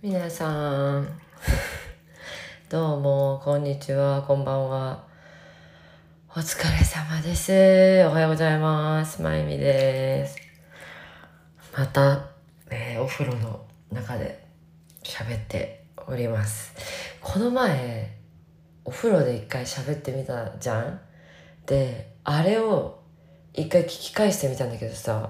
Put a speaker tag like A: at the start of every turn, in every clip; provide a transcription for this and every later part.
A: 皆さん。どうもこんにちは。こんばんは。お疲れ様です。おはようございます。まゆみです。また、えーお風呂の中で喋っております。この前お風呂で一回喋ってみたじゃん？であれを一回聞き返してみたんだけどさ。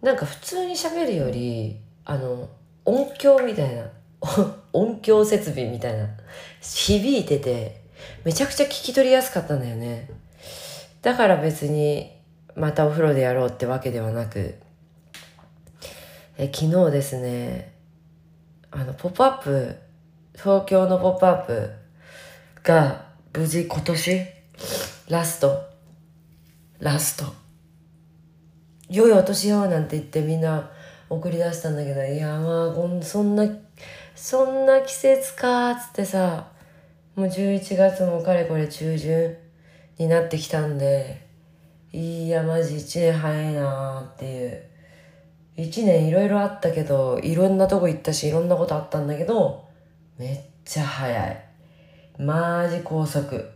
A: なんか普通に喋るよりあの音響みたいな。音響設備みたいな。響いててめちゃくちゃ聞き取りやすかったんだよね。だから別にまたお風呂でやろうってわけではなく。え昨日ですねあの「ポップアップ東京の「ポップアップが無事今年ラスト。ラスト。良いお年よなんて言ってみんな送り出したんだけどいやまあこんそんなそんな季節かっつってさもう11月もかれこれ中旬になってきたんでいやマジ1年早いなーっていう。1年いろいろあったけどいろんなとこ行ったしいろんなことあったんだけどめっちゃ早い。マジ高速。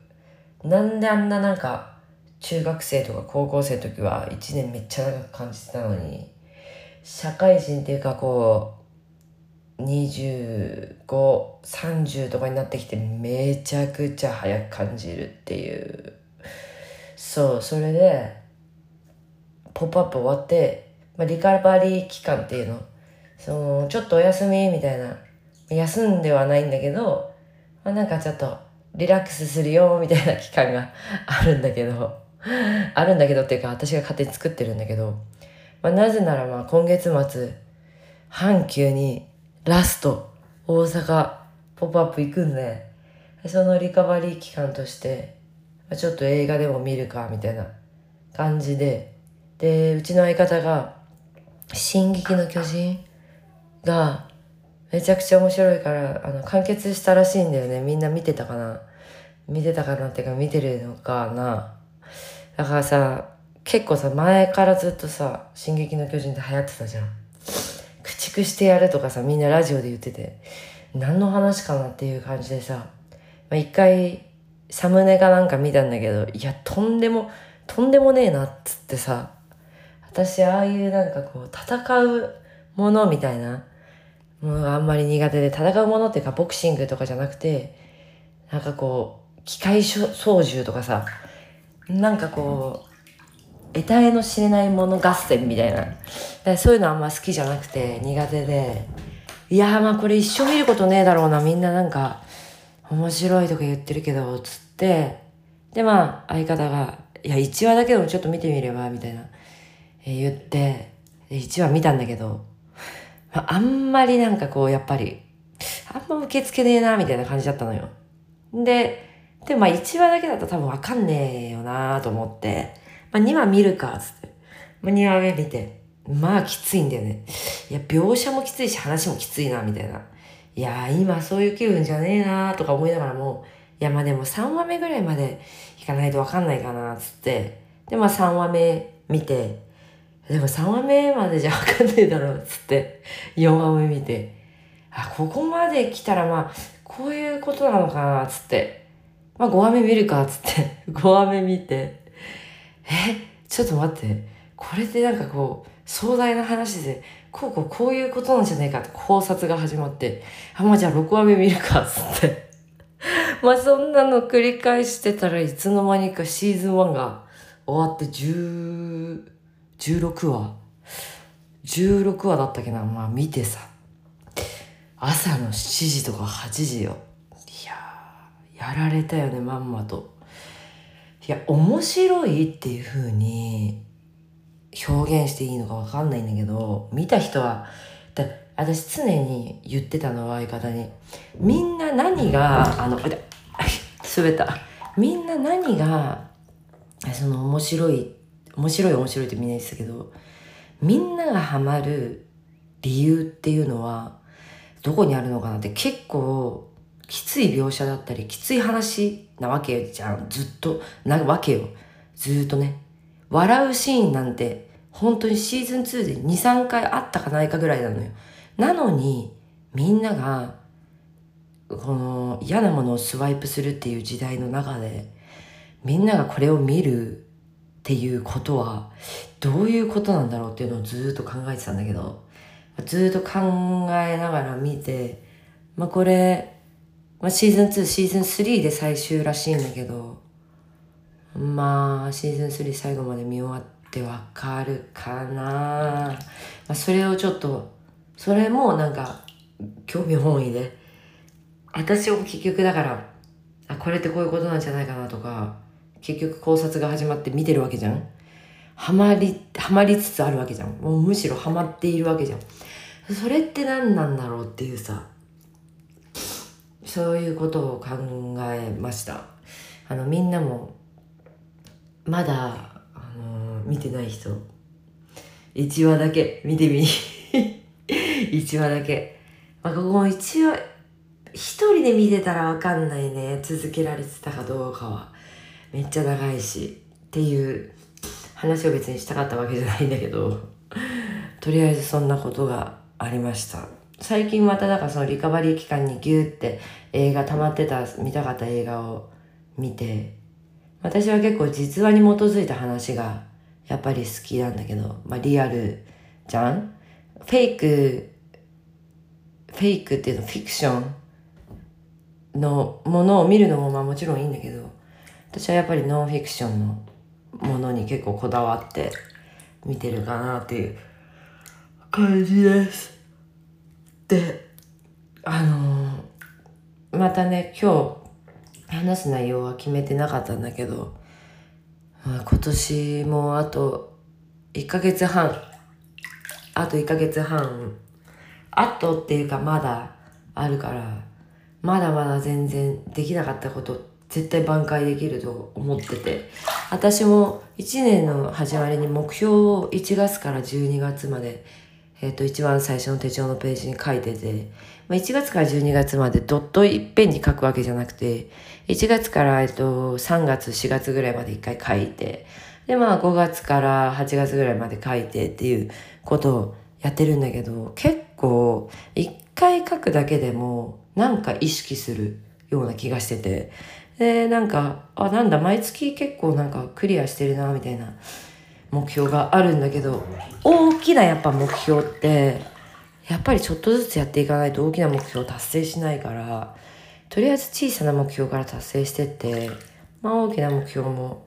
A: なんであんななんか中学生とか高校生の時は1年めっちゃ長く感じてたのに社会人っていうかこう2530とかになってきてめちゃくちゃ早く感じるっていう。そうそれで「ポップアップ終わって、まあ、リカバリー期間っていうの。そのちょっとお休みみたいな。休んではないんだけど、まあ、なんかちょっとリラックスするよみたいな期間があるんだけど。あるんだけどっていうか私が勝手に作ってるんだけど、まあ、なぜならまあ今月末阪急にラスト大阪ポップアップ行くんでそのリカバリー期間としてまあちょっと映画でも見るかみたいな感じででうちの相方が「進撃の巨人」がめちゃくちゃ面白いからあの完結したらしいんだよね。みんな見てたかな？見てたかなっていうか見てるのかな？だからさ結構さ前からずっとさ「進撃の巨人」って流行ってたじゃん。駆逐してやるとかさみんなラジオで言ってて何の話かなっていう感じでさ、まあ、一回サムネかなんか見たんだけどいやとんでもとんでもねえなっつってさ私ああいうなんかこう戦うものみたいなもうあんまり苦手で戦うものっていうかボクシングとかじゃなくてなんかこう機械操縦とかさなんかこう得体の知れないもの合戦みたいな。だそういうのあんま好きじゃなくて苦手で。いやまあこれ一生見ることねえだろうなみんななんか面白いとか言ってるけどつって。でまあ相方が「いや1話だけでもちょっと見てみれば」みたいな、えー言って。1話見たんだけど、まあ、あんまりなんかこうやっぱりあんま受け付けねえなみたいな感じだったのよ。ででまあ1話だけだと多分わかんねえよなと思って、まあ、2話見るかつって、まあ、2話目見て。まあきついんだよね。いや描写もきついし話もきついなみたいな。いや今そういう気分じゃねえなとか思いながらもいやまあでも3話目ぐらいまでいかないとわかんないかなつって。でまあ3話目見て。でも3話目までじゃわかんねえだろっつって。4話目見て。あここまで来たらまあこういうことなのかなつって。まあ5話目見るかつって。5話目見て。え？ちょっと待って。これってなんかこう壮大な話でこうこうこういうことなんじゃないかって考察が始まって。あまあじゃあ6話目見るかっつって。まあそんなの繰り返してたらいつの間にかシーズン1が終わって10 16話。16話だったっけな？まあ見てさ。朝の7時とか8時よ。いやーやられたよねまんまと。いや面白いっていう風に表現していいのかわかんないんだけど見た人はだ私常に言ってたのは相方にみんな何があの滑った。みんな何がその面白い面白い面白いってみんな言ってたけどみんながハマる理由っていうのはどこにあるのかなって結構きつい描写だったりきつい話なわけじゃん。ずっと。なわけよ。ずっとね。笑うシーンなんて本当にシーズン2で23回あったかないかぐらいなのよ。なのにみんながこの嫌なものをスワイプするっていう時代の中でみんながこれを見るっていうことはどういうことなんだろうっていうのをずっと考えてたんだけどずっと考えながら見てまあこれ、まあ、シーズン2シーズン3で最終らしいんだけどまあシーズン3最後まで見終わってわかるかな、まあ、それをちょっとそれもなんか興味本位で私も結局だからあこれってこういうことなんじゃないかなとか結局考察が始まって見てるわけじゃんハマり、ハマりつつあるわけじゃん。もうむしろハマっているわけじゃん。それって何なんだろうっていうさ、そういうことを考えました。あの、みんなも、まだ、あの、見てない人、1話だけ見てみ。1話だけ。まあ、ここも一話、一人で見てたらわかんないね。続けられてたかどうかは。めっちゃ長いし。っていう話を別にしたかったわけじゃないんだけど、とりあえずそんなことがありました。最近まただからそのリカバリー期間にギューって映画溜まってた、見たかった映画を見て、私は結構実話に基づいた話がやっぱり好きなんだけど、まあリアルじゃん？フェイク、フェイクっていうのフィクションのものを見るのもまあもちろんいいんだけど、私はやっぱりノンフィクションのものに結構こだわって見てるかなっていう感じです。で、あのー、またね、今日話す内容は決めてなかったんだけど、まあ、今年もあと1ヶ月半、あと1ヶ月半、あとっていうかまだあるから、まだまだ全然できなかったこと絶対挽回できると思ってて私も1年の始まりに目標を1月から12月まで、えっ、ー、と一番最初の手帳のページに書いてて、まあ、1月から12月までドットいっぺんに書くわけじゃなくて1月から、えと、3月4月ぐらいまで1回書いてでまあ5月から8月ぐらいまで書いてっていうことをやってるんだけど結構1回書くだけでもなんか意識するような気がしてて。で、なんか、あ、なんだ、毎月結構なんかクリアしてるな、みたいな目標があるんだけど、大きなやっぱ目標って、やっぱりちょっとずつやっていかないと大きな目標を達成しないから、とりあえず小さな目標から達成してって、まあ大きな目標も、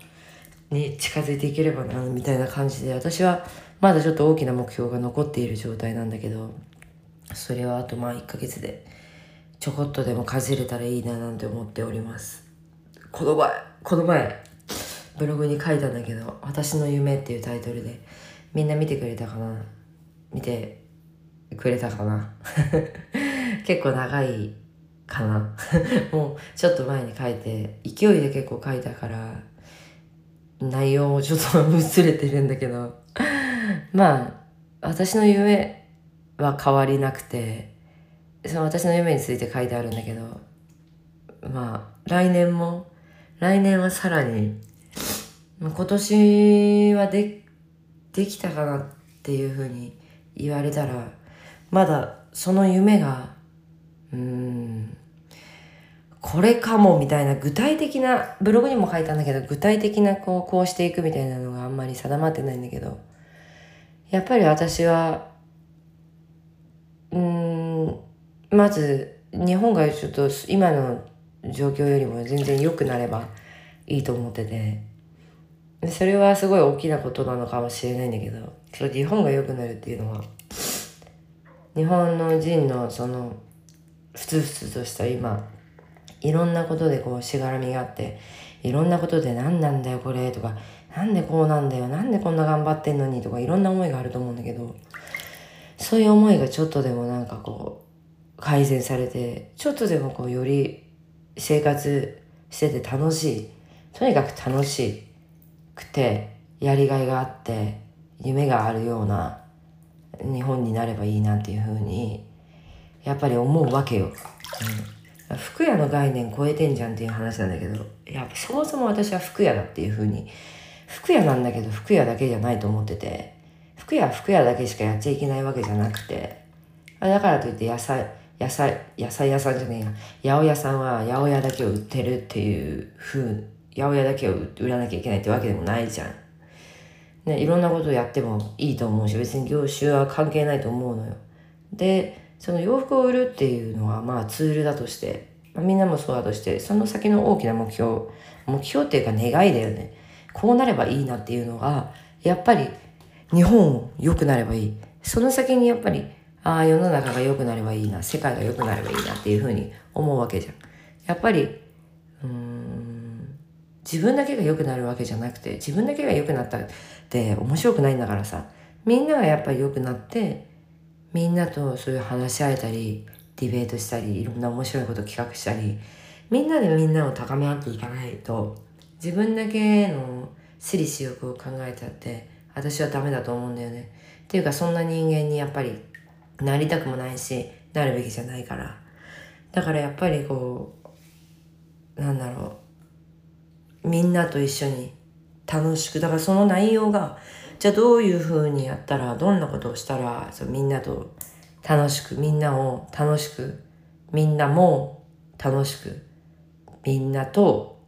A: に近づいていければな、みたいな感じで、私はまだちょっと大きな目標が残っている状態なんだけど、それはあとまあ1ヶ月で、ちょこっとでもかじれたらいいななんて思っております。この前、この前、ブログに書いたんだけど、私の夢っていうタイトルで、みんな見てくれたかな？見てくれたかな？結構長いかな？もうちょっと前に書いて、勢いで結構書いたから、内容もちょっと薄れてるんだけど、まあ、私の夢は変わりなくて、その私の夢について書いてあるんだけど、まあ、来年も来年はさらに、今年はで、できたかなっていうふうに言われたら、まだその夢が、うん、これかもみたいな具体的な、ブログにも書いたんだけど、具体的なこう、こうしていくみたいなのがあんまり定まってないんだけど、やっぱり私は、うん、まず、日本がちょっと今の状況よりも全然良くなればいいと思ってて。それはすごい大きなことなのかもしれないんだけどそれ日本が良くなるっていうのは日本の人のそのふつふつとした今いろんなことでこうしがらみがあっていろんなことで何なんだよこれとかなんでこうなんだよなんでこんな頑張ってんのにとかいろんな思いがあると思うんだけどそういう思いがちょっとでもなんかこう改善されてちょっとでもこうより生活してて楽しい。とにかく楽しいくて、やりがいがあって、夢があるような日本になればいいなっていうふうに、やっぱり思うわけよ。うん、服屋の概念超えてんじゃんっていう話なんだけど、やっぱそもそも私は服屋だっていうふうに、服屋なんだけど服屋だけじゃないと思ってて、服屋は服屋だけしかやっちゃいけないわけじゃなくて、だからといって野菜、野菜野菜屋さんじゃねえや八百屋さんは八百屋だけを売ってるっていう風八百屋だけを売らなきゃいけないってわけでもないじゃん。ね、いろんなことをやってもいいと思うし別に業種は関係ないと思うのよ。でその洋服を売るっていうのはまあツールだとして、まあ、みんなもそうだとしてその先の大きな目標目標っていうか願いだよねこうなればいいなっていうのがやっぱり日本良くなればいいその先にやっぱりああ世の中が良くなればいいな世界が良くなればいいなっていうふうに思うわけじゃんやっぱり自分だけが良くなるわけじゃなくて自分だけが良くなったって面白くないんだからさ。みんながやっぱり良くなってみんなとそういう話し合えたりディベートしたりいろんな面白いこと企画したりみんなでみんなを高め合っていかないと自分だけの私利私欲を考えちゃって私はダメだと思うんだよね。っていうかそんな人間にやっぱりなりたくもないしなるべきじゃないから。だからやっぱりこうなんだろう。みんなと一緒に楽しくだからその内容がじゃあどういうふうにやったらどんなことをしたらそうみんなと楽しくみんなを楽しくみんなも楽しくみんなと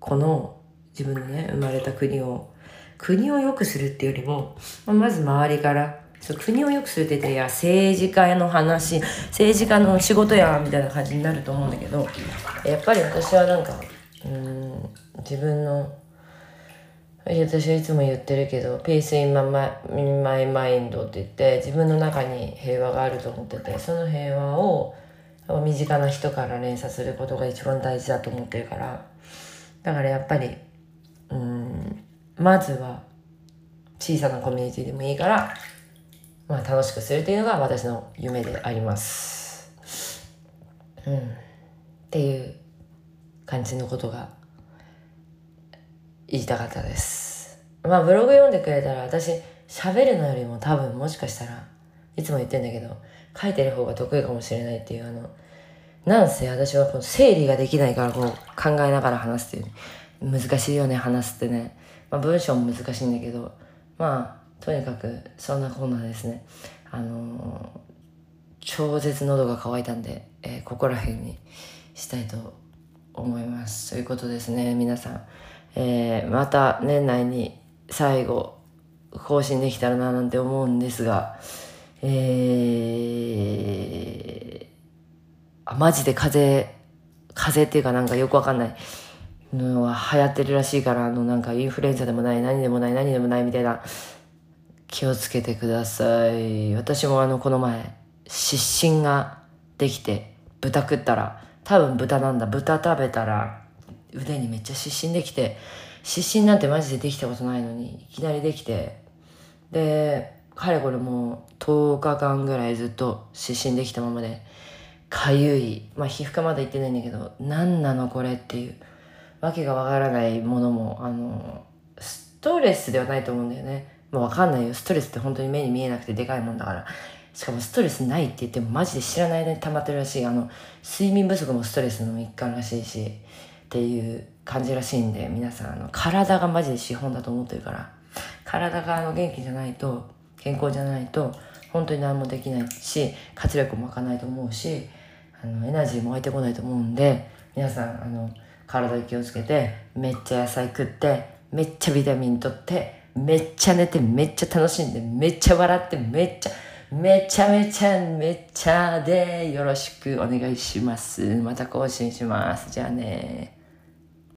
A: この自分のね生まれた国を国を良くするっていうよりも、ま、まず周りからそう国を良くするって言っていや政治家への話政治家の仕事やみたいな感じになると思うんだけどやっぱり私はなんかうん自分の私はいつも言ってるけど「Peace in my, mind」って言って自分の中に平和があると思っててその平和を身近な人から連鎖することが一番大事だと思ってるからだからやっぱりうんまずは小さなコミュニティでもいいから、まあ、楽しくするっていうのが私の夢であります。うん、っていう感じのことが言いたかったです。まあブログ読んでくれたら私喋るのよりも多分もしかしたらいつも言ってんだけど書いてる方が得意かもしれないっていうあのなんせ私はこの整理ができないからこう考えながら話すっていう難しいよね話すってね、まあ、文章も難しいんだけどまあとにかくそんなこんなですね。あのー、超絶喉が渇いたんで、えー、ここら辺にしたいと思います。ということですね皆さん、えー、また年内に最後更新できたらななんて思うんですがえーあマジで風邪風邪っていうかなんかよくわかんないのは流行ってるらしいからあのなんかインフルエンザでもない何でもない何でもないみたいな気をつけてください。私もあのこの前失神ができて豚食ったら多分豚なんだ。豚食べたら腕にめっちゃ失神できて失神なんてマジでできたことないのにいきなりできてでかれこれもう10日間ぐらいずっと失神できたままでかゆい。まあ皮膚科まだ行ってないんだけど、何なのこれっていう、わけがわからないものも、あの、ストレスではないと思うんだよね。もうわかんないよ。ストレスって本当に目に見えなくてでかいもんだから。しかもストレスないって言ってもマジで知らない間に溜まってるらしい。あの、睡眠不足もストレスの一環らしいし、っていう感じらしいんで、皆さん、あの、体がマジで資本だと思ってるから、体があの元気じゃないと、健康じゃないと、本当に何もできないし、活力も湧かないと思うし、あのエナジーも湧いてこないと思うんで皆さんあの体に気をつけてめっちゃ野菜食ってめっちゃビタミンとってめっちゃ寝てめっちゃ楽しんでめっちゃ笑ってめっちゃめちゃめちゃめちゃでよろしくお願いします。また更新します。じゃあね